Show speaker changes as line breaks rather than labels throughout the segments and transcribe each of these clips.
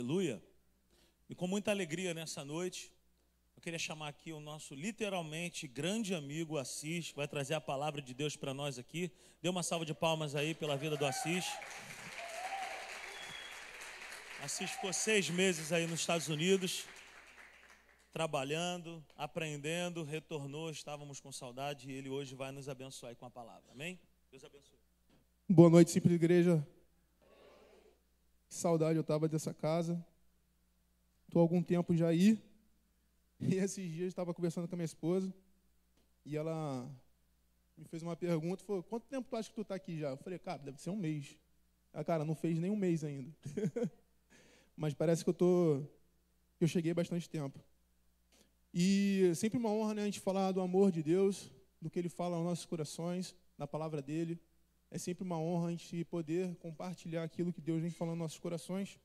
Aleluia. E com muita alegria nessa noite, eu queria chamar aqui o nosso literalmente grande amigo Assis, vai trazer a palavra de Deus para nós aqui. Dê uma salva de palmas aí pela vida do Assis. Assis ficou seis meses aí nos Estados Unidos, trabalhando, aprendendo, retornou, estávamos com saudade e ele hoje vai nos abençoar com a palavra. Amém? Deus abençoe.
Boa noite, simples igreja. Que saudade eu estava dessa casa. Estou há algum tempo já aí. E esses dias estava conversando com a minha esposa. E ela me fez uma pergunta. Falou, quanto tempo tu acha que tu está aqui já? Eu falei, cara, deve ser um mês. Ah, cara, não fez nem um mês ainda. Mas parece que eu tô, eu cheguei bastante tempo. E sempre uma honra né, a gente falar do amor de Deus, do que Ele fala aos nossos corações, na palavra dele. É sempre uma honra a gente poder compartilhar aquilo que Deus vem falando nos nossos corações.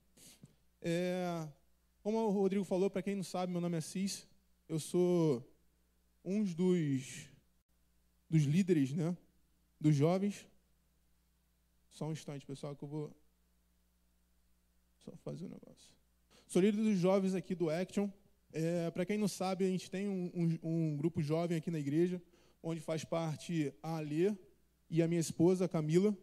É, como o Rodrigo falou, para quem não sabe, meu nome é Cis. Eu sou um dos, dos líderes né, dos jovens. Só um instante, pessoal, que eu vou só fazer um negócio. Sou líder dos jovens aqui do Action. É, para quem não sabe, a gente tem um, um, um, grupo jovem aqui na igreja, onde faz parte a Alê e a minha esposa, Camila.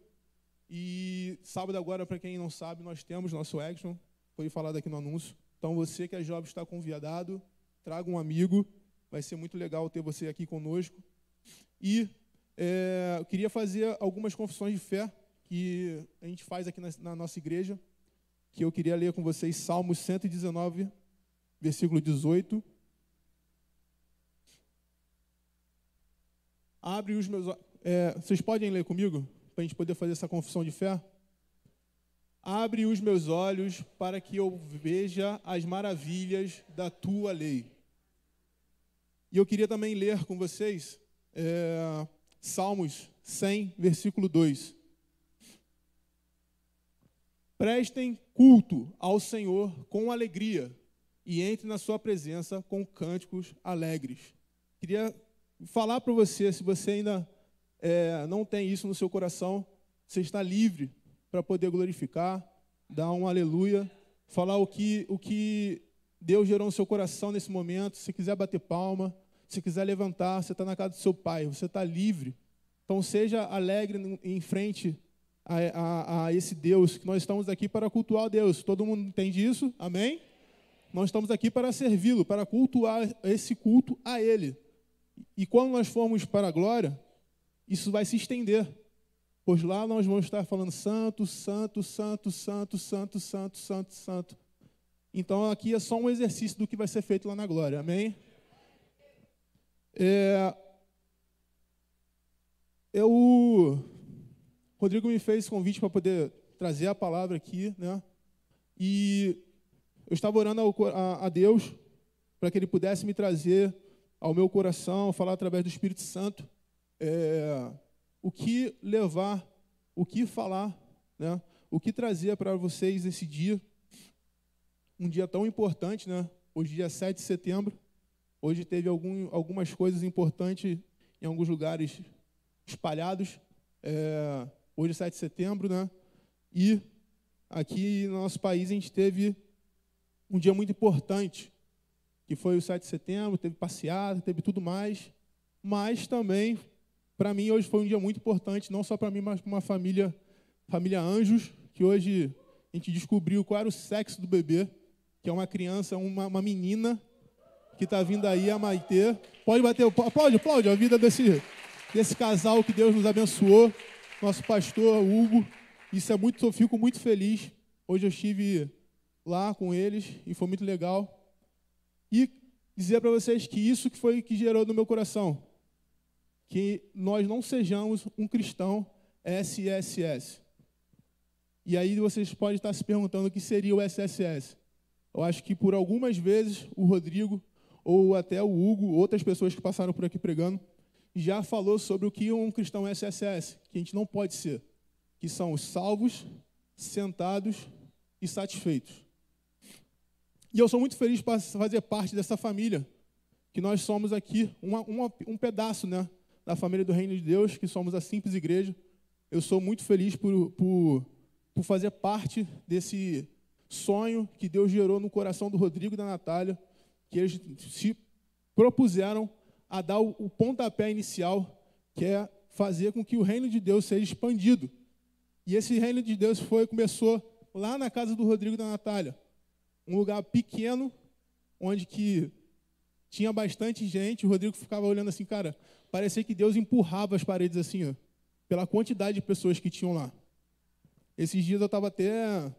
E sábado agora, para quem não sabe, nós temos nosso Action. Foi falado aqui no anúncio. Então, você que é jovem está convidado, traga um amigo. Vai ser muito legal ter você aqui conosco. E é, eu queria fazer algumas confissões de fé que a gente faz aqui na, na nossa igreja, que eu queria ler com vocês Salmos 119, versículo 18. Abre os meus é, Vocês podem ler comigo? Para a gente poder fazer essa confissão de fé? Abre os meus olhos para que eu veja as maravilhas da tua lei. E eu queria também ler com vocês é, Salmos 100, versículo 2. Prestem culto ao Senhor com alegria e entre na sua presença com cânticos alegres. Queria falar para você, se você ainda é, não tem isso no seu coração, você está livre para poder glorificar, dar um aleluia, falar o que, o que Deus gerou no seu coração nesse momento. Se quiser bater palma, se quiser levantar, você está na casa do seu pai, você está livre. Então seja alegre em frente a, a, a, esse Deus, que nós estamos aqui para cultuar Deus. Todo mundo entende isso? Amém? Nós estamos aqui para servi-lo, para cultuar esse culto a Ele. E quando nós formos para a glória, isso vai se estender. Pois lá nós vamos estar falando santo, santo, santo, santo, santo, santo, santo, santo. Então aqui é só um exercício do que vai ser feito lá na glória. Amém? É, eu, Rodrigo me fez convite para poder trazer a palavra aqui, né? E eu estava orando a, a Deus para que Ele pudesse me trazer ao meu coração, falar através do Espírito Santo. É, o que levar, o que falar, né? o que trazer para vocês esse dia. Um dia tão importante, né? Hoje, dia 7 de setembro. Hoje teve algum, algumas coisas importantes em alguns lugares espalhados. É, hoje, 7 de setembro, né? E aqui no nosso país a gente teve um dia muito importante, que foi o 7 de setembro, teve passeada, teve tudo mais, mas também para mim, hoje foi um dia muito importante, não só para mim, mas para uma família, família Anjos, que hoje a gente descobriu qual era o sexo do bebê, que é uma criança, uma, uma menina, que está vindo aí, a Maitê. Pode bater, aplaude, aplaude a vida desse, desse casal que Deus nos abençoou, nosso pastor Hugo. Isso é muito, eu fico muito feliz. Hoje eu estive lá com eles e foi muito legal. E dizer para vocês que isso que foi que gerou no meu coração que nós não sejamos um cristão SSS. E aí vocês podem estar se perguntando o que seria o SSS. Eu acho que por algumas vezes o Rodrigo ou até o Hugo, outras pessoas que passaram por aqui pregando, já falou sobre o que um cristão SSS, que a gente não pode ser, que são os salvos, sentados e satisfeitos. E eu sou muito feliz para fazer parte dessa família, que nós somos aqui uma, uma, um pedaço, né? Da família do Reino de Deus, que somos a simples igreja. Eu sou muito feliz por, por, por fazer parte desse sonho que Deus gerou no coração do Rodrigo e da Natália, que eles se propuseram a dar o, o pontapé inicial, que é fazer com que o reino de Deus seja expandido. E esse reino de Deus foi começou lá na casa do Rodrigo e da Natália, um lugar pequeno, onde que tinha bastante gente. O Rodrigo ficava olhando assim, cara, parecia que Deus empurrava as paredes assim, ó, pela quantidade de pessoas que tinham lá. Esses dias eu estava até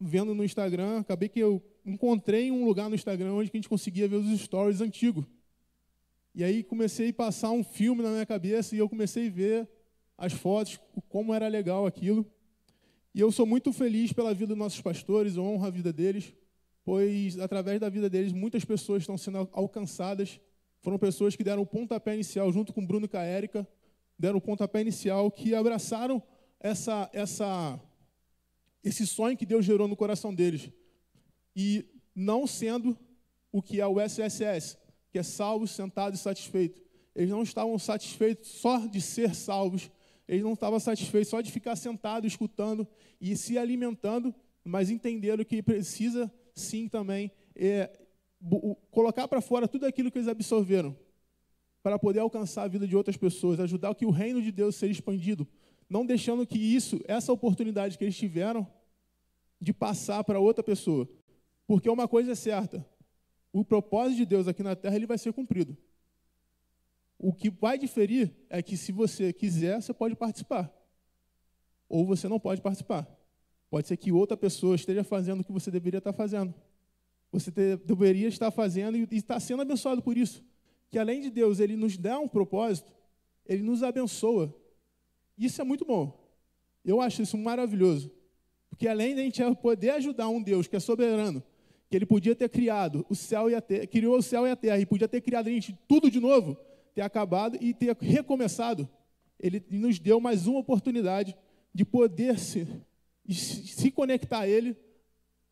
vendo no Instagram, acabei que eu encontrei um lugar no Instagram onde a gente conseguia ver os stories antigos. E aí comecei a passar um filme na minha cabeça e eu comecei a ver as fotos, como era legal aquilo. E eu sou muito feliz pela vida dos nossos pastores, honro a vida deles, pois através da vida deles muitas pessoas estão sendo alcançadas. Foram pessoas que deram o pontapé inicial junto com Bruno e com a Érica, deram o pontapé inicial, que abraçaram essa, essa, esse sonho que Deus gerou no coração deles. E não sendo o que é o SSS, que é salvos, sentados e satisfeitos. Eles não estavam satisfeitos só de ser salvos, eles não estavam satisfeitos só de ficar sentado, escutando e se alimentando, mas entenderam que precisa sim também é, colocar para fora tudo aquilo que eles absorveram para poder alcançar a vida de outras pessoas, ajudar que o reino de Deus seja expandido, não deixando que isso, essa oportunidade que eles tiveram de passar para outra pessoa. Porque uma coisa é certa, o propósito de Deus aqui na terra ele vai ser cumprido. O que vai diferir é que se você quiser, você pode participar. Ou você não pode participar. Pode ser que outra pessoa esteja fazendo o que você deveria estar fazendo. Você deveria estar fazendo e está sendo abençoado por isso. Que além de Deus, ele nos dá um propósito, ele nos abençoa. Isso é muito bom. Eu acho isso maravilhoso. Porque além de a gente poder ajudar um Deus que é soberano, que ele podia ter criado o céu e a terra, criou o céu e a terra, e podia ter criado a gente tudo de novo, ter acabado e ter recomeçado, ele nos deu mais uma oportunidade de poder se, se conectar a Ele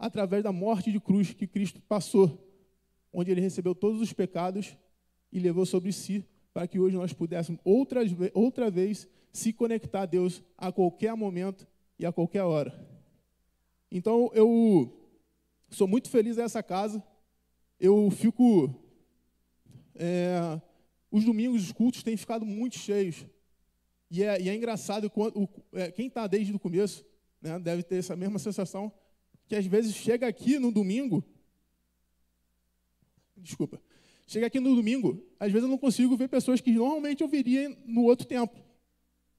através da morte de cruz que Cristo passou, onde Ele recebeu todos os pecados e levou sobre si, para que hoje nós pudéssemos outra, outra vez se conectar a Deus a qualquer momento e a qualquer hora. Então eu sou muito feliz nessa casa. Eu fico é, os domingos, os cultos têm ficado muito cheios. E é, e é engraçado, quando, é, quem está desde o começo né, deve ter essa mesma sensação, que às vezes chega aqui no domingo, desculpa, chega aqui no domingo, às vezes eu não consigo ver pessoas que normalmente eu veria no outro tempo.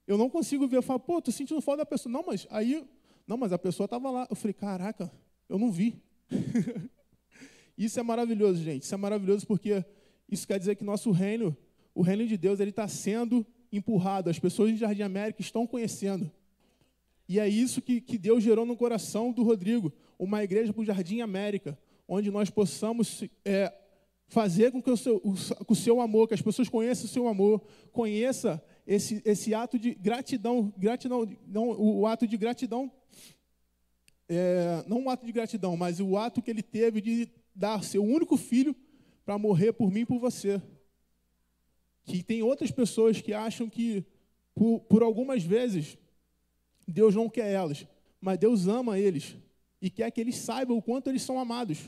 Eu não consigo ver, eu falo, pô, tô sentindo falta da pessoa. Não, mas aí, não, mas a pessoa estava lá. Eu falei, caraca, eu não vi. Isso é maravilhoso, gente. Isso é maravilhoso porque isso quer dizer que nosso reino, o reino de Deus, ele está sendo empurrado. As pessoas de Jardim América estão conhecendo. E é isso que, que Deus gerou no coração do Rodrigo, uma igreja para o Jardim América, onde nós possamos é, fazer com que o seu, o, o seu amor, que as pessoas conheçam o seu amor, conheça esse, esse ato de gratidão, gratidão, não, o, ato de gratidão, é, não um ato de gratidão, mas o ato que ele teve de dar seu único filho para morrer por mim e por você. Que tem outras pessoas que acham que, por, por algumas vezes, Deus não quer elas, mas Deus ama eles e quer que eles saibam o quanto eles são amados.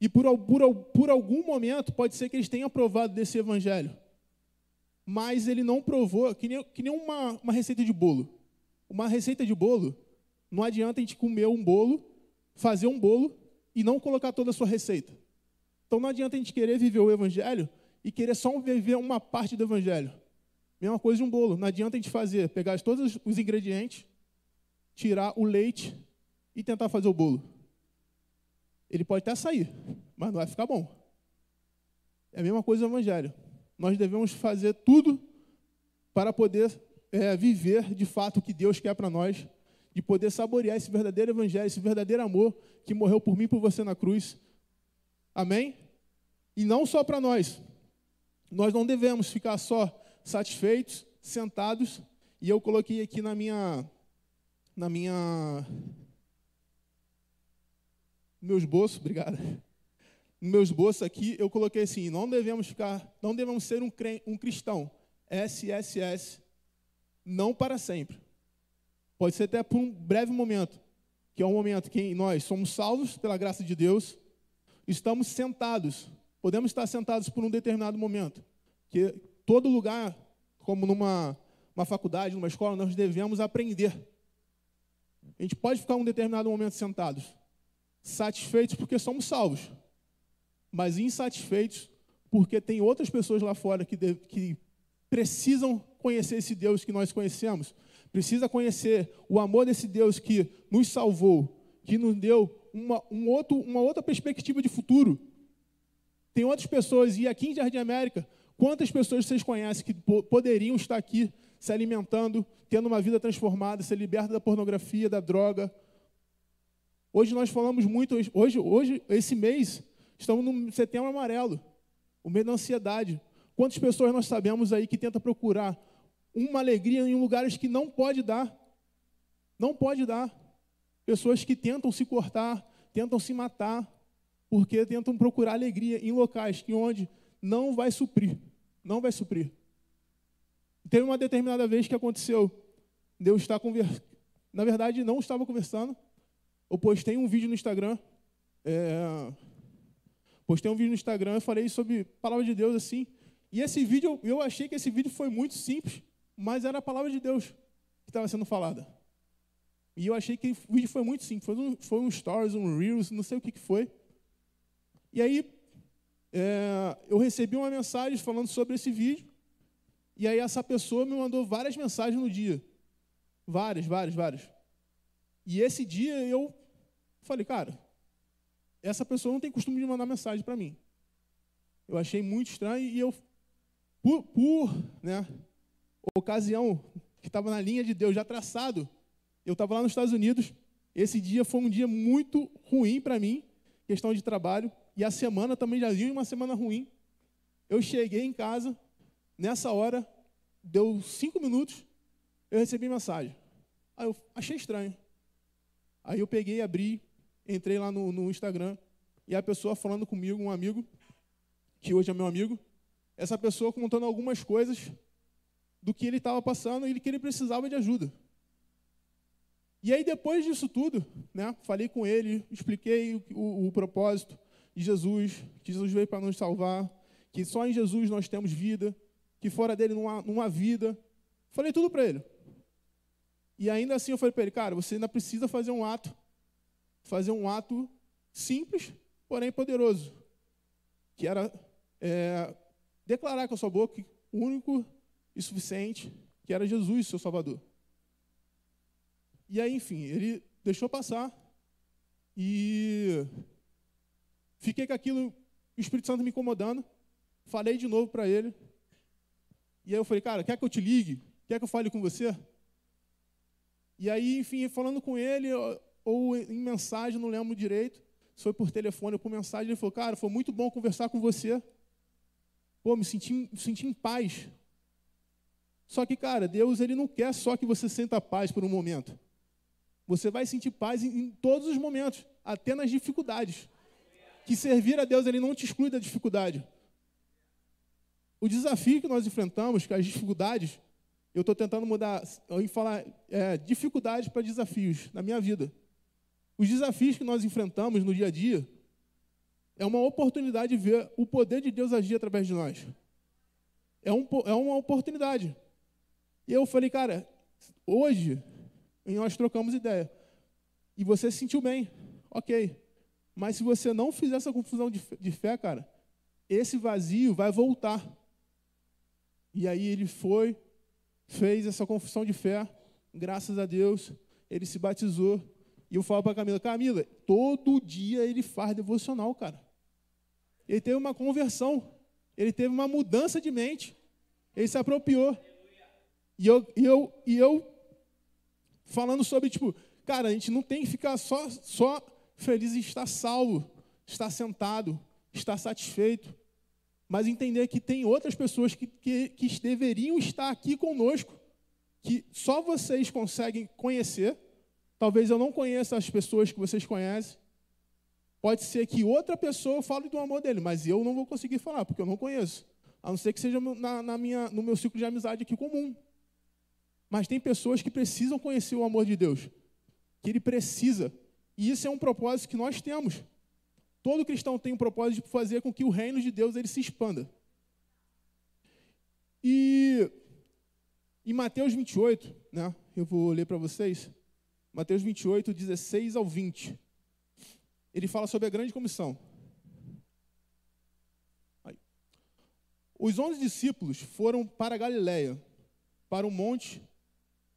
E por, por, por algum momento, pode ser que eles tenham provado desse evangelho, mas ele não provou, que nem, que nem uma, uma receita de bolo. Uma receita de bolo, não adianta a gente comer um bolo, fazer um bolo e não colocar toda a sua receita. Então não adianta a gente querer viver o Evangelho e querer só viver uma parte do Evangelho. Mesma coisa de um bolo. Não adianta a gente fazer, pegar todos os ingredientes, tirar o leite e tentar fazer o bolo. Ele pode até sair, mas não vai ficar bom. É a mesma coisa do Evangelho. Nós devemos fazer tudo para poder é, viver de fato o que Deus quer para nós, de poder saborear esse verdadeiro Evangelho, esse verdadeiro amor que morreu por mim e por você na cruz Amém? E não só para nós. Nós não devemos ficar só satisfeitos, sentados, e eu coloquei aqui na minha na minha no meu esboço, obrigado. No meu esboço aqui, eu coloquei assim: não devemos ficar, não devemos ser um, um cristão SSS, não para sempre. Pode ser até por um breve momento, que é um momento que nós somos salvos pela graça de Deus, estamos sentados, podemos estar sentados por um determinado momento, que todo lugar, como numa uma faculdade, numa escola, nós devemos aprender. A gente pode ficar um determinado momento sentados, satisfeitos porque somos salvos, mas insatisfeitos porque tem outras pessoas lá fora que, de, que precisam conhecer esse Deus que nós conhecemos, precisa conhecer o amor desse Deus que nos salvou, que nos deu uma, um outro, uma outra perspectiva de futuro. Tem outras pessoas, e aqui em Jardim América, quantas pessoas vocês conhecem que poderiam estar aqui se alimentando, tendo uma vida transformada, ser liberta da pornografia, da droga? Hoje nós falamos muito, hoje, hoje esse mês, estamos no setembro amarelo, o mês da ansiedade. Quantas pessoas nós sabemos aí que tenta procurar uma alegria em lugares que não pode dar? Não pode dar. Pessoas que tentam se cortar, tentam se matar, porque tentam procurar alegria em locais que onde não vai suprir, não vai suprir. Teve uma determinada vez que aconteceu, Deus está conversando, na verdade não estava conversando, eu postei um vídeo no Instagram, é... postei um vídeo no Instagram e falei sobre a palavra de Deus assim, e esse vídeo, eu achei que esse vídeo foi muito simples, mas era a palavra de Deus que estava sendo falada. E eu achei que o vídeo foi muito simples, foi um, foi um stories, um reels, não sei o que, que foi. E aí, é, eu recebi uma mensagem falando sobre esse vídeo, e aí essa pessoa me mandou várias mensagens no dia. Várias, várias, várias. E esse dia eu falei, cara, essa pessoa não tem costume de mandar mensagem para mim. Eu achei muito estranho e eu, por, por né, ocasião que estava na linha de Deus já traçado, eu estava lá nos Estados Unidos. Esse dia foi um dia muito ruim para mim, questão de trabalho, e a semana também já vinha uma semana ruim. Eu cheguei em casa, nessa hora, deu cinco minutos, eu recebi mensagem. Aí eu achei estranho. Aí eu peguei, abri, entrei lá no, no Instagram, e a pessoa falando comigo, um amigo, que hoje é meu amigo, essa pessoa contando algumas coisas do que ele estava passando e que ele precisava de ajuda. E aí, depois disso tudo, né, falei com ele, expliquei o, o, o propósito de Jesus, que Jesus veio para nos salvar, que só em Jesus nós temos vida, que fora dele não há, não há vida. Falei tudo para ele. E ainda assim eu falei para ele, cara, você ainda precisa fazer um ato, fazer um ato simples, porém poderoso, que era é, declarar com a sua boca único e suficiente, que era Jesus, seu Salvador. E aí, enfim, ele deixou passar e fiquei com aquilo, o Espírito Santo me incomodando. Falei de novo para ele. E aí eu falei, cara, quer que eu te ligue? Quer que eu fale com você? E aí, enfim, falando com ele, ou em mensagem, não lembro direito, foi por telefone ou por mensagem, ele falou, cara, foi muito bom conversar com você. Pô, me senti, me senti em paz. Só que, cara, Deus ele não quer só que você sinta paz por um momento. Você vai sentir paz em, em todos os momentos, até nas dificuldades. Que servir a Deus ele não te exclui da dificuldade. O desafio que nós enfrentamos, que as dificuldades, eu estou tentando mudar, eu falar é, dificuldades para desafios na minha vida. Os desafios que nós enfrentamos no dia a dia é uma oportunidade de ver o poder de Deus agir através de nós. É, um, é uma oportunidade. E eu falei, cara, hoje e nós trocamos ideia. E você se sentiu bem, ok. Mas se você não fizer essa confusão de, de fé, cara, esse vazio vai voltar. E aí ele foi, fez essa confissão de fé, graças a Deus, ele se batizou. E eu falo para Camila, Camila, todo dia ele faz devocional, cara. Ele teve uma conversão, ele teve uma mudança de mente, ele se apropriou. E eu, e eu, e eu falando sobre, tipo, cara, a gente não tem que ficar só, só feliz em estar salvo, estar sentado, estar satisfeito, mas entender que tem outras pessoas que, que, que deveriam estar aqui conosco, que só vocês conseguem conhecer. Talvez eu não conheça as pessoas que vocês conhecem. Pode ser que outra pessoa fale do amor dele, mas eu não vou conseguir falar, porque eu não conheço. A não ser que seja na, na minha, no meu ciclo de amizade aqui comum. Mas tem pessoas que precisam conhecer o amor de Deus, que ele precisa E isso é um propósito que nós temos. Todo cristão tem um propósito de fazer com que o reino de Deus ele se expanda. E em Mateus 28, né, eu vou ler para vocês, Mateus 28, 16 ao 20, ele fala sobre a grande comissão. Os onze discípulos foram para Galiléia, para o monte,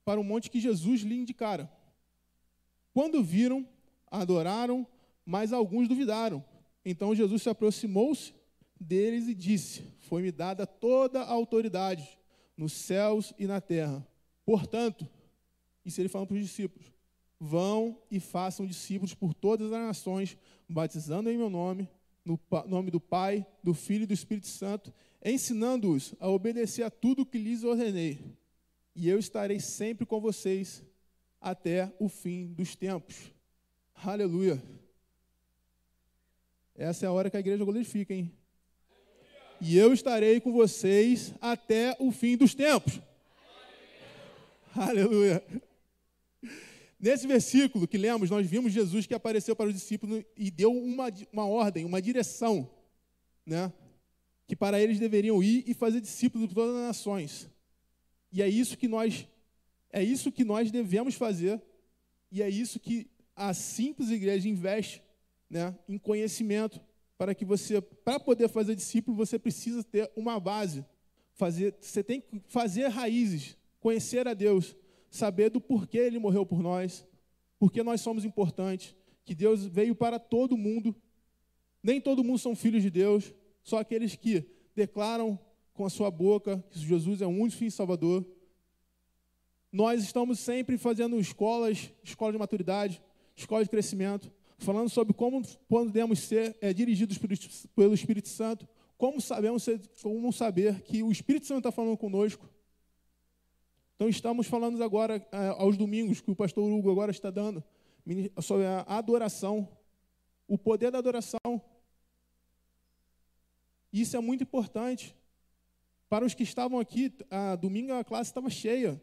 para o monte que Jesus lhe indicara. Quando viram, adoraram, mas alguns duvidaram. Então Jesus se aproximou-se deles e disse: Foi-me dada toda a autoridade nos céus e na terra. Portanto, isso ele fala para os discípulos: Vão e façam discípulos por todas as nações, batizando em meu nome, no nome do Pai, do Filho e do Espírito Santo, ensinando-os a obedecer a tudo que lhes ordenei. E eu estarei sempre com vocês até o fim dos tempos. Aleluia. Essa é a hora que a igreja glorifica, hein? E eu estarei com vocês até o fim dos tempos. Aleluia. Nesse versículo que lemos, nós vimos Jesus que apareceu para os discípulos e deu uma, uma ordem, uma direção, né? Que para eles deveriam ir e fazer discípulos de todas as nações. E é isso que nós é isso que nós devemos fazer e é isso que a simples igreja investe né, em conhecimento, para que você, para poder fazer discípulo, você precisa ter uma base. Fazer, você tem que fazer raízes, conhecer a Deus, saber do porquê Ele morreu por nós, porque nós somos importantes, que Deus veio para todo mundo. Nem todo mundo são filhos de Deus, só aqueles que declaram com a sua boca que Jesus é o único fim salvador. Nós estamos sempre fazendo escolas, escola de maturidade, escola de crescimento, falando sobre como podemos ser é, dirigidos pelo Espírito Santo, como sabemos ser, como saber que o Espírito Santo está falando conosco. Então estamos falando agora é, aos domingos que o pastor Hugo agora está dando sobre a adoração, o poder da adoração. Isso é muito importante. Para os que estavam aqui, a domingo a classe estava cheia.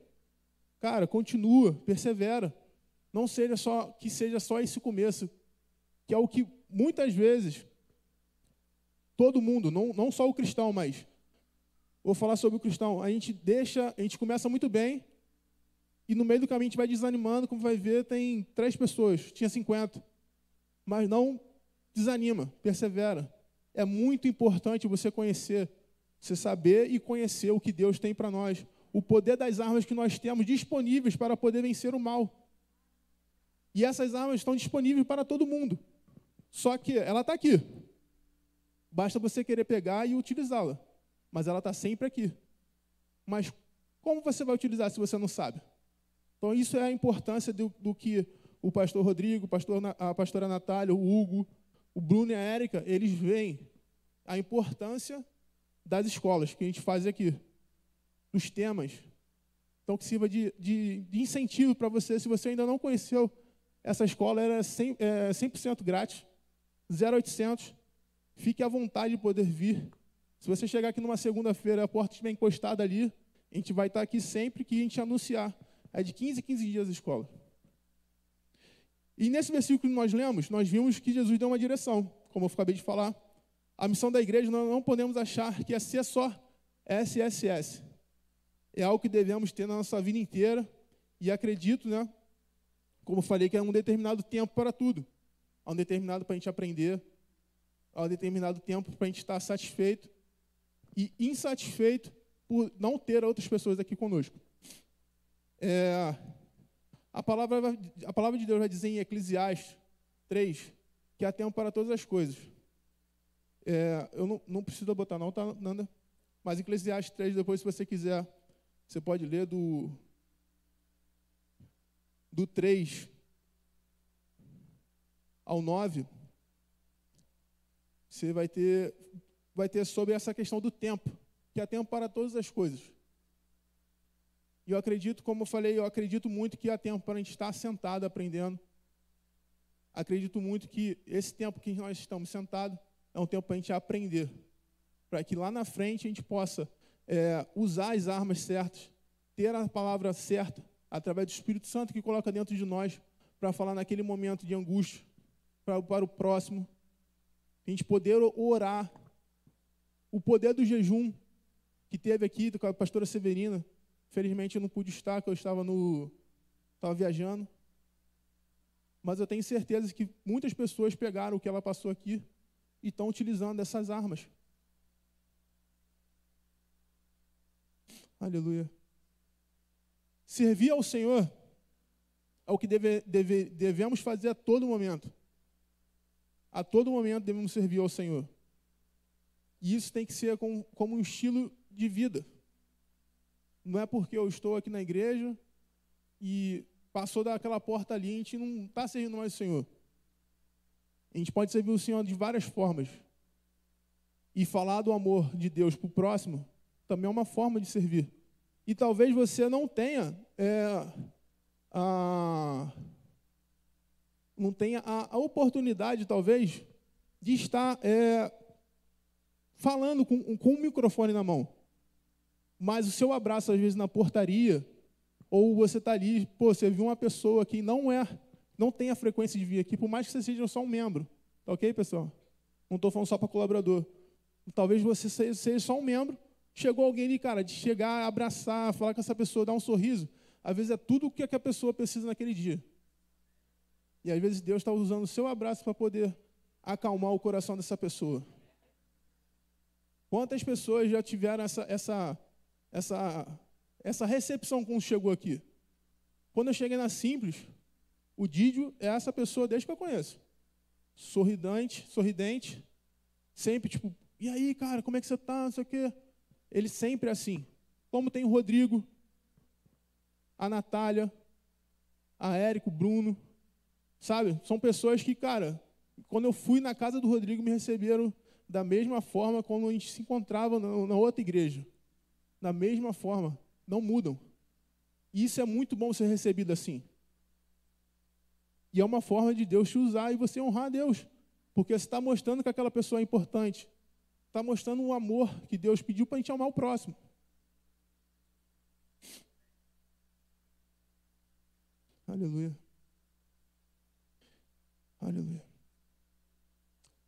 Cara, continua, persevera. Não seja só que seja só esse começo, que é o que muitas vezes todo mundo, não, não só o cristão, mas vou falar sobre o cristão, a gente deixa, a gente começa muito bem e no meio do caminho a gente vai desanimando, como vai ver, tem três pessoas, tinha 50. Mas não desanima, persevera. É muito importante você conhecer, você saber e conhecer o que Deus tem para nós, o poder das armas que nós temos disponíveis para poder vencer o mal. E essas armas estão disponíveis para todo mundo. Só que ela está aqui. Basta você querer pegar e utilizá-la. Mas ela está sempre aqui. Mas como você vai utilizar se você não sabe? Então, isso é a importância do, do que o pastor Rodrigo, pastor, a pastora Natália, o Hugo, o Bruno e a Érica, eles veem a importância das escolas que a gente faz aqui, dos temas. Então, que sirva de, de, de incentivo para você, se você ainda não conheceu essa escola, era 100%, é, 100 grátis. 0800. Fique à vontade de poder vir. Se você chegar aqui numa segunda-feira, a porta estiver encostada ali, a gente vai estar aqui sempre que a gente anunciar. É de 15 em 15 dias a escola. E nesse versículo que nós lemos, nós vimos que Jesus deu uma direção, como eu acabei de falar. A missão da igreja, nós não podemos achar que é ser só SSS. É algo que devemos ter na nossa vida inteira. E acredito, né? Como eu falei, que é um determinado tempo para tudo há um determinado para a gente aprender, há um determinado tempo para a gente estar satisfeito e insatisfeito por não ter outras pessoas aqui conosco. É, a, palavra, a palavra de Deus vai dizer em Eclesiastes 3 que há tempo para todas as coisas. É, eu não, não preciso botar não, tá, Nanda? Mas Eclesiastes 3, depois, se você quiser, você pode ler do, do 3 ao 9, você vai ter, vai ter sobre essa questão do tempo, que há tempo para todas as coisas. E eu acredito, como eu falei, eu acredito muito que há tempo para a gente estar sentado aprendendo. Acredito muito que esse tempo que nós estamos sentados é um tempo para a gente aprender, para que lá na frente a gente possa é, usar as armas certas, ter a palavra certa, através do Espírito Santo que coloca dentro de nós, para falar naquele momento de angústia para, para o próximo. A gente poder orar. O poder do jejum que teve aqui com a pastora Severina. Felizmente eu não pude estar, porque eu estava no estava viajando. Mas eu tenho certeza que muitas pessoas pegaram o que ela passou aqui e estão utilizando essas armas. Aleluia. Servir ao Senhor é o que deve, deve, devemos fazer a todo momento. A todo momento devemos servir ao Senhor. E isso tem que ser com, como um estilo de vida. Não é porque eu estou aqui na igreja e passou daquela porta ali, a gente não está servindo mais o Senhor. A gente pode servir o Senhor de várias formas. E falar do amor de Deus para o próximo também é uma forma de servir. E talvez você não tenha é, a, não tenha a, a, oportunidade, talvez, de estar é, falando com, com um microfone na mão. Mas o seu abraço, às vezes, na portaria, ou você está ali, pô, você viu uma pessoa que não é, não tem a frequência de vir aqui, por mais que você seja só um membro. Tá ok, pessoal? Não estou falando só para colaborador. Talvez você seja, seja só um membro. Chegou alguém ali, cara, de chegar, abraçar, falar com essa pessoa, dar um sorriso. Às vezes é tudo o que a pessoa precisa naquele dia. E às vezes Deus está usando o seu abraço para poder acalmar o coração dessa pessoa. Quantas pessoas já tiveram essa, essa, essa, essa recepção quando chegou aqui? Quando eu cheguei na Simples, o Didio é essa pessoa desde que eu conheço. Sorridente, sorridente, sempre tipo, e aí, cara, como é que você está? Não sei o quê. Ele sempre é assim. Como tem o Rodrigo, a Natália, a Érico, o Bruno, sabe? São pessoas que, cara, quando eu fui na casa do Rodrigo, me receberam da mesma forma como a gente se encontrava na outra igreja. Da mesma forma. Não mudam. E isso é muito bom ser recebido assim. E é uma forma de Deus te usar e você honrar a Deus. Porque você está mostrando que aquela pessoa é importante. Está mostrando o amor que Deus pediu para a gente amar o próximo. Aleluia. Aleluia.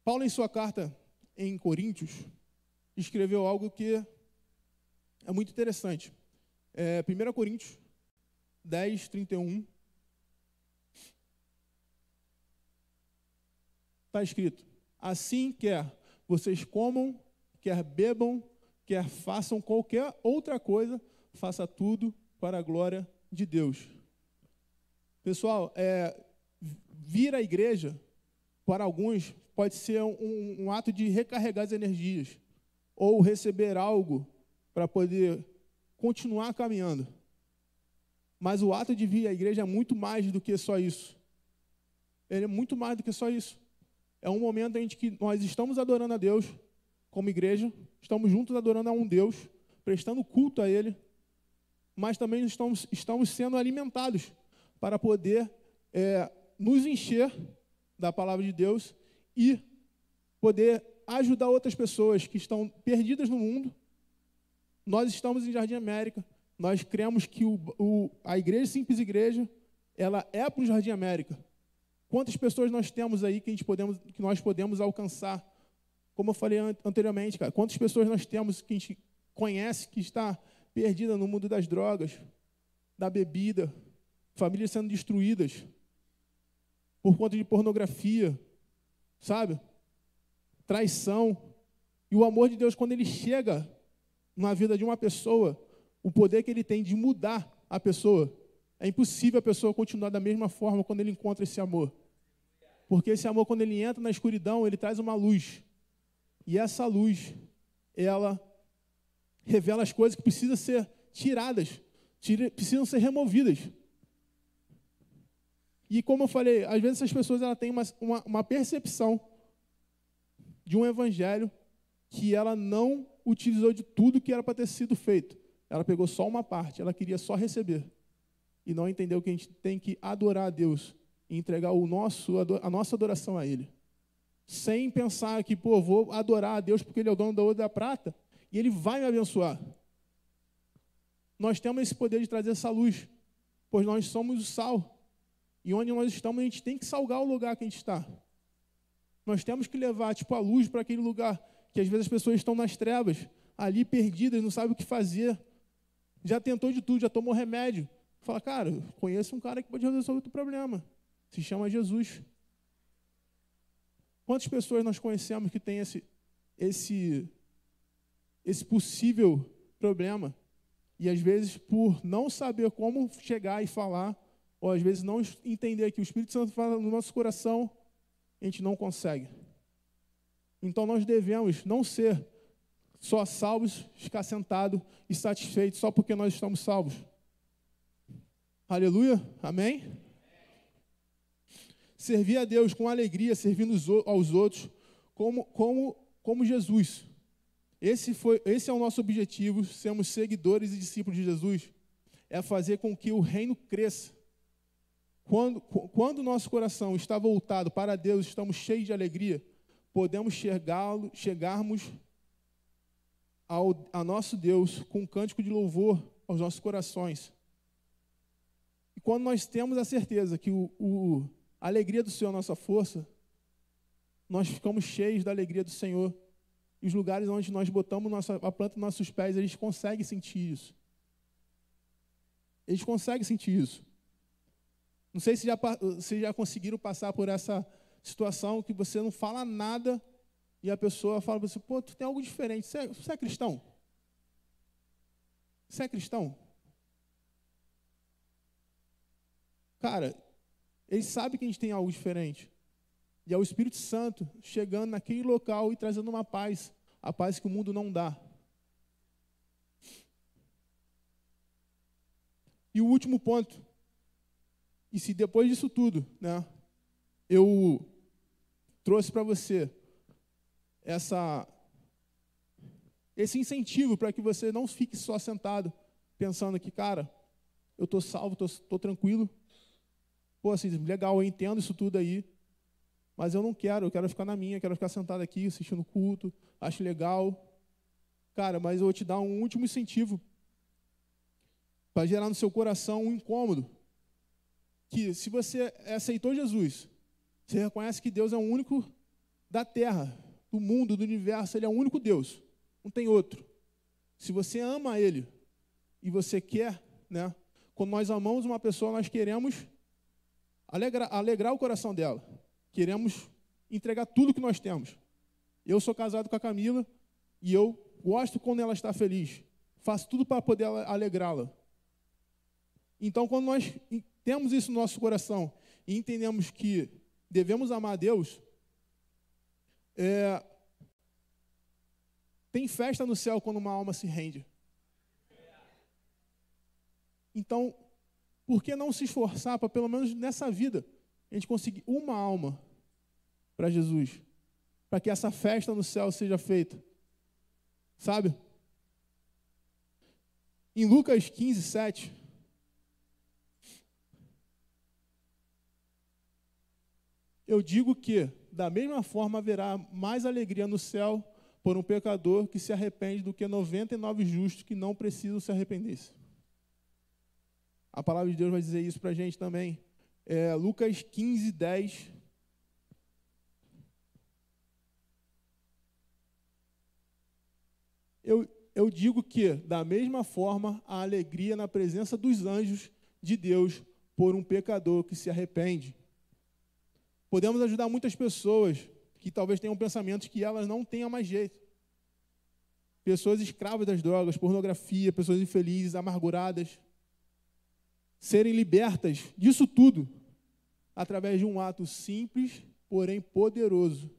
Paulo, em sua carta em Coríntios, escreveu algo que é muito interessante. É, 1 Coríntios 10, 31. Está escrito: Assim quer vocês comam, quer bebam, quer façam qualquer outra coisa, faça tudo para a glória de Deus. Pessoal, é, vir à igreja, para alguns, pode ser um, um ato de recarregar as energias, ou receber algo para poder continuar caminhando. Mas o ato de vir à igreja é muito mais do que só isso. Ele é muito mais do que só isso. É um momento em que nós estamos adorando a Deus como igreja, estamos juntos adorando a um Deus, prestando culto a Ele, mas também estamos, estamos sendo alimentados para poder é, nos encher da palavra de Deus e poder ajudar outras pessoas que estão perdidas no mundo. Nós estamos em Jardim América, nós cremos que o, o, a Igreja Simples Igreja, ela é para o Jardim América. Quantas pessoas nós temos aí que, podemos, que nós podemos alcançar? Como eu falei anteriormente, cara, quantas pessoas nós temos que a gente conhece que está perdida no mundo das drogas, da bebida, famílias sendo destruídas por conta de pornografia, sabe? Traição. E o amor de Deus, quando ele chega na vida de uma pessoa, o poder que ele tem de mudar a pessoa, é impossível a pessoa continuar da mesma forma quando ele encontra esse amor. Porque esse amor, quando ele entra na escuridão, ele traz uma luz. E essa luz, ela revela as coisas que precisam ser tiradas, precisam ser removidas. E como eu falei, às vezes essas pessoas ela têm uma, uma, uma percepção de um evangelho que ela não utilizou de tudo que era para ter sido feito. Ela pegou só uma parte, ela queria só receber. E não entendeu que a gente tem que adorar a Deus e entregar o nosso, a nossa adoração a Ele. Sem pensar que, pô, vou adorar a Deus porque Ele é o dono da ouro da prata e Ele vai me abençoar. Nós temos esse poder de trazer essa luz, pois nós somos o sal. E onde nós estamos, a gente tem que salgar o lugar que a gente está. Nós temos que levar, tipo, a luz para aquele lugar que às vezes as pessoas estão nas trevas, ali perdidas, não sabem o que fazer. Já tentou de tudo, já tomou remédio. Fala, cara, conheço um cara que pode resolver o problema. Se chama Jesus. Quantas pessoas nós conhecemos que tem esse, esse, esse possível problema? E às vezes, por não saber como chegar e falar, ou às vezes não entender que o Espírito Santo fala no nosso coração, a gente não consegue. Então nós devemos não ser só salvos, ficar sentado e satisfeito só porque nós estamos salvos. Aleluia? Amém? Servir a Deus com alegria, servindo aos outros, como, como, como Jesus. Esse, foi, esse é o nosso objetivo, sermos seguidores e discípulos de Jesus, é fazer com que o reino cresça. Quando, quando nosso coração está voltado para Deus, estamos cheios de alegria, podemos chegarmos ao, a nosso Deus com um cântico de louvor aos nossos corações. E quando nós temos a certeza que o, o, a alegria do Senhor é a nossa força, nós ficamos cheios da alegria do Senhor e os lugares onde nós botamos nossa, a planta dos nossos pés, eles conseguem sentir isso. Eles conseguem sentir isso. Não sei se já, se já conseguiram passar por essa situação que você não fala nada e a pessoa fala para você, pô, tu tem algo diferente. Você é, você é cristão? Você é cristão? Cara, ele sabe que a gente tem algo diferente. E é o Espírito Santo chegando naquele local e trazendo uma paz, a paz que o mundo não dá. E o último ponto, e se depois disso tudo, né, eu trouxe para você essa esse incentivo para que você não fique só sentado pensando que, cara, eu estou salvo, estou tranquilo. Pô, assim, legal, eu entendo isso tudo aí, mas eu não quero, eu quero ficar na minha, quero ficar sentado aqui assistindo culto, acho legal. Cara, mas eu vou te dar um último incentivo para gerar no seu coração um incômodo. Que se você aceitou Jesus, você reconhece que Deus é o único da terra, do mundo, do universo, Ele é o único Deus, não tem outro. Se você ama Ele e você quer, né? Quando nós amamos uma pessoa, nós queremos alegrar, alegrar o coração dela queremos entregar tudo que nós temos. Eu sou casado com a Camila e eu gosto quando ela está feliz. Faço tudo para poder alegrá-la. Então, quando nós temos isso no nosso coração e entendemos que devemos amar a Deus, é, tem festa no céu quando uma alma se rende. Então, por que não se esforçar para, pelo menos nessa vida, a gente conseguir uma alma para Jesus, para que essa festa no céu seja feita. Sabe? Em Lucas 15, 7. Eu digo que, da mesma forma, haverá mais alegria no céu por um pecador que se arrepende do que 99 justos que não precisam se arrepender. A palavra de Deus vai dizer isso para a gente também é, Lucas 15, 10. Eu, eu digo que, da mesma forma, a alegria na presença dos anjos de Deus por um pecador que se arrepende. Podemos ajudar muitas pessoas que talvez tenham pensamentos que elas não tenham mais jeito. Pessoas escravas das drogas, pornografia, pessoas infelizes, amarguradas. Serem libertas disso tudo através de um ato simples, porém poderoso,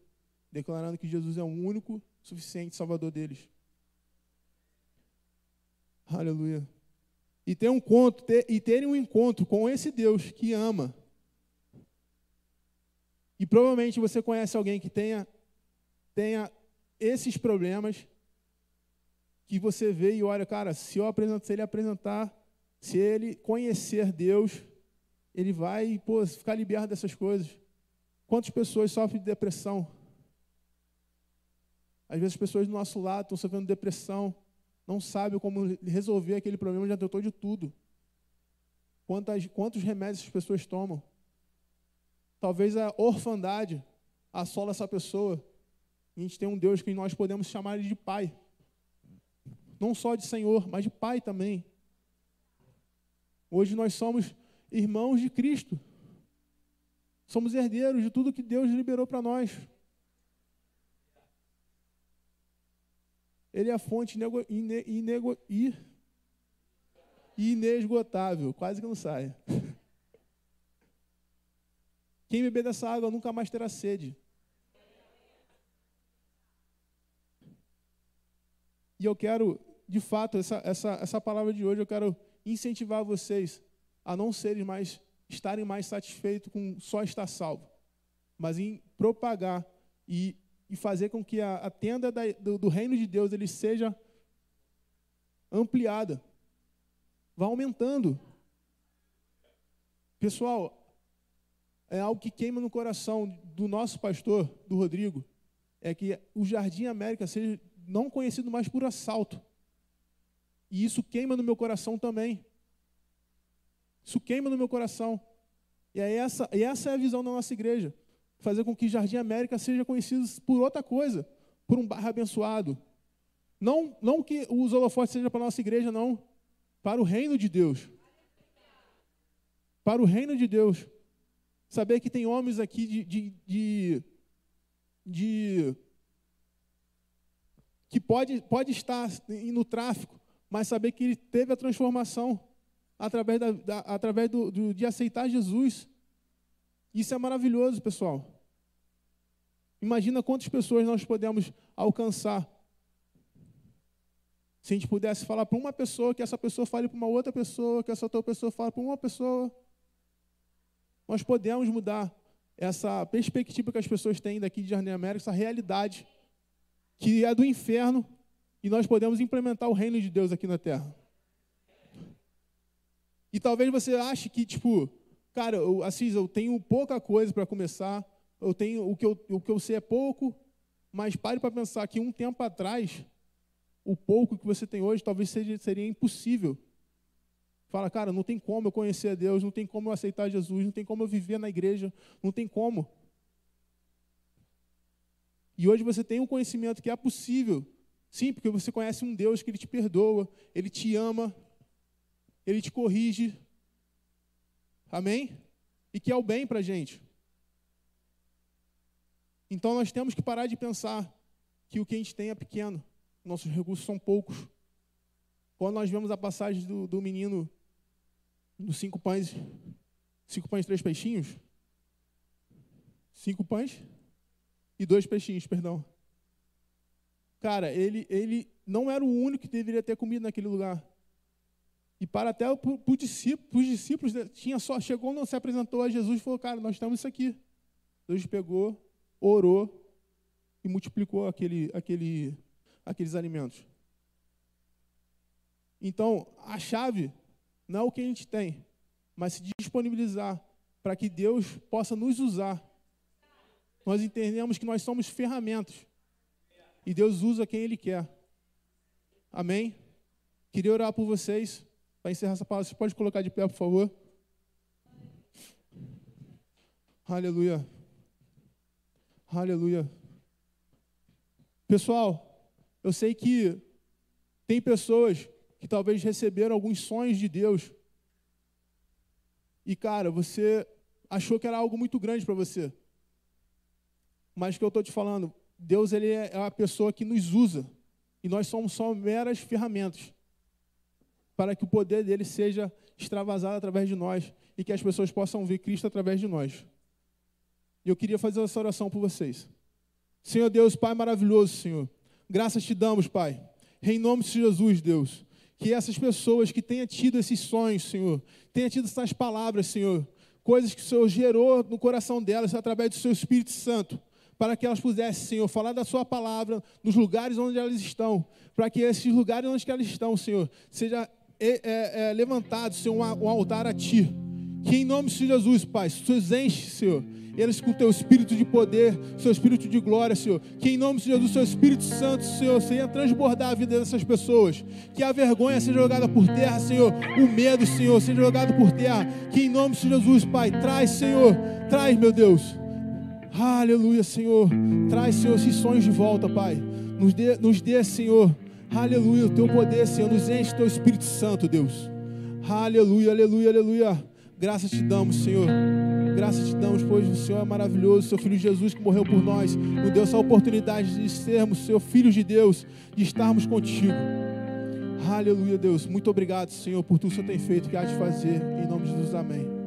declarando que Jesus é o único suficiente Salvador deles. Aleluia. E ter um conto, ter, e terem um encontro com esse Deus que ama. E provavelmente você conhece alguém que tenha, tenha esses problemas que você vê e olha, cara, se eu apresentar, se ele apresentar, se ele conhecer Deus, ele vai pô, ficar liberto dessas coisas. Quantas pessoas sofrem de depressão? Às vezes as pessoas do nosso lado estão sofrendo depressão, não sabem como resolver aquele problema, já tentou de tudo. Quantas, quantos remédios as pessoas tomam? talvez a orfandade assola essa pessoa. A gente tem um Deus que nós podemos chamar de Pai. Não só de Senhor, mas de Pai também. Hoje nós somos irmãos de Cristo. Somos herdeiros de tudo que Deus liberou para nós. Ele é a fonte inego, ine, inego, inesgotável. Quase que não sai. Quem beber dessa água nunca mais terá sede. E eu quero, de fato, essa, essa, essa palavra de hoje, eu quero incentivar vocês a não serem mais, estarem mais satisfeitos com só estar salvo, mas em propagar e, e fazer com que a, a tenda da, do, do reino de Deus ele seja ampliada, vá aumentando. Pessoal, é algo que queima no coração do nosso pastor, do Rodrigo, é que o Jardim América seja não conhecido mais por assalto. E isso queima no meu coração também. Isso queima no meu coração. E é essa, e essa é a visão da nossa igreja. Fazer com que Jardim América seja conhecido por outra coisa, por um bairro abençoado. Não, não que os holofotes seja para a nossa igreja, não. Para o reino de Deus. Para o reino de Deus. Saber que tem homens aqui de, de, de, de que pode, pode estar no tráfico, mas saber que ele teve a transformação através, da, da, através do, do, de aceitar Jesus. Isso é maravilhoso, pessoal. Imagina quantas pessoas nós podemos alcançar. Se a gente pudesse falar para uma pessoa, que essa pessoa fale para uma outra pessoa, que essa outra pessoa fale para uma pessoa nós podemos mudar essa perspectiva que as pessoas têm daqui de Jardim América, essa realidade que é do inferno, e nós podemos implementar o reino de Deus aqui na terra. E talvez você ache que, tipo, cara, eu, Assis, eu tenho pouca coisa para começar, eu tenho o que eu, o que eu sei é pouco, mas pare para pensar que um tempo atrás, o pouco que você tem hoje talvez seja, seria impossível Fala, cara, não tem como eu conhecer a Deus, não tem como eu aceitar Jesus, não tem como eu viver na igreja, não tem como. E hoje você tem um conhecimento que é possível. Sim, porque você conhece um Deus que ele te perdoa, ele te ama, ele te corrige. Amém? E que é o bem para a gente. Então nós temos que parar de pensar que o que a gente tem é pequeno, nossos recursos são poucos. Quando nós vemos a passagem do, do menino dos cinco pães, cinco pães, três peixinhos, cinco pães e dois peixinhos, perdão. Cara, ele, ele não era o único que deveria ter comido naquele lugar. E para até os discípulos, discípulos, tinha só, chegou, não se apresentou a Jesus e falou, cara, nós estamos isso aqui. Jesus pegou, orou e multiplicou aquele, aquele, aqueles alimentos. Então, a chave não é o que a gente tem, mas se disponibilizar para que Deus possa nos usar. Nós entendemos que nós somos ferramentas e Deus usa quem Ele quer. Amém? Queria orar por vocês para encerrar essa palavra. Você pode colocar de pé, por favor? Aleluia. Aleluia. Pessoal, eu sei que tem pessoas que talvez receberam alguns sonhos de Deus. E, cara, você achou que era algo muito grande para você. Mas que eu estou te falando, Deus ele é, a pessoa que nos usa. E nós somos só meras ferramentas para que o poder dele seja extravasado através de nós e que as pessoas possam ver Cristo através de nós. E eu queria fazer essa oração por vocês. Senhor Deus, Pai maravilhoso, Senhor. Graças te damos, Pai. Em nome de Jesus, Deus que essas pessoas que tenham tido esses sonhos, Senhor, tenham tido essas palavras, Senhor, coisas que o Senhor gerou no coração delas através do seu Espírito Santo, para que elas pudessem, Senhor, falar da sua palavra nos lugares onde elas estão, para que esses lugares onde elas estão, Senhor, seja é, é, é, levantado, Senhor, um, um altar a Ti. Que em nome de Jesus, Pai, Tu enche, Senhor, eles com o teu espírito de poder, seu espírito de glória, Senhor. Que em nome de Jesus, seu Espírito Santo, Senhor, venha transbordar a vida dessas pessoas. Que a vergonha seja jogada por terra, Senhor. O medo, Senhor, seja jogado por terra. Que em nome de Jesus, Pai, traz, Senhor, traz, meu Deus. Aleluia, Senhor. Traz, Senhor, esses sonhos de volta, Pai. Nos dê, nos dê, Senhor. Aleluia, o teu poder, Senhor. Nos enche teu Espírito Santo, Deus. Aleluia, aleluia, aleluia. Graças te damos, Senhor. Graças te damos, pois o Senhor é maravilhoso. Seu Filho Jesus que morreu por nós, nos deu essa oportunidade de sermos seu filhos de Deus, de estarmos contigo. Aleluia, Deus. Muito obrigado, Senhor, por tudo que o Senhor tem feito que há de fazer. Em nome de Jesus, amém.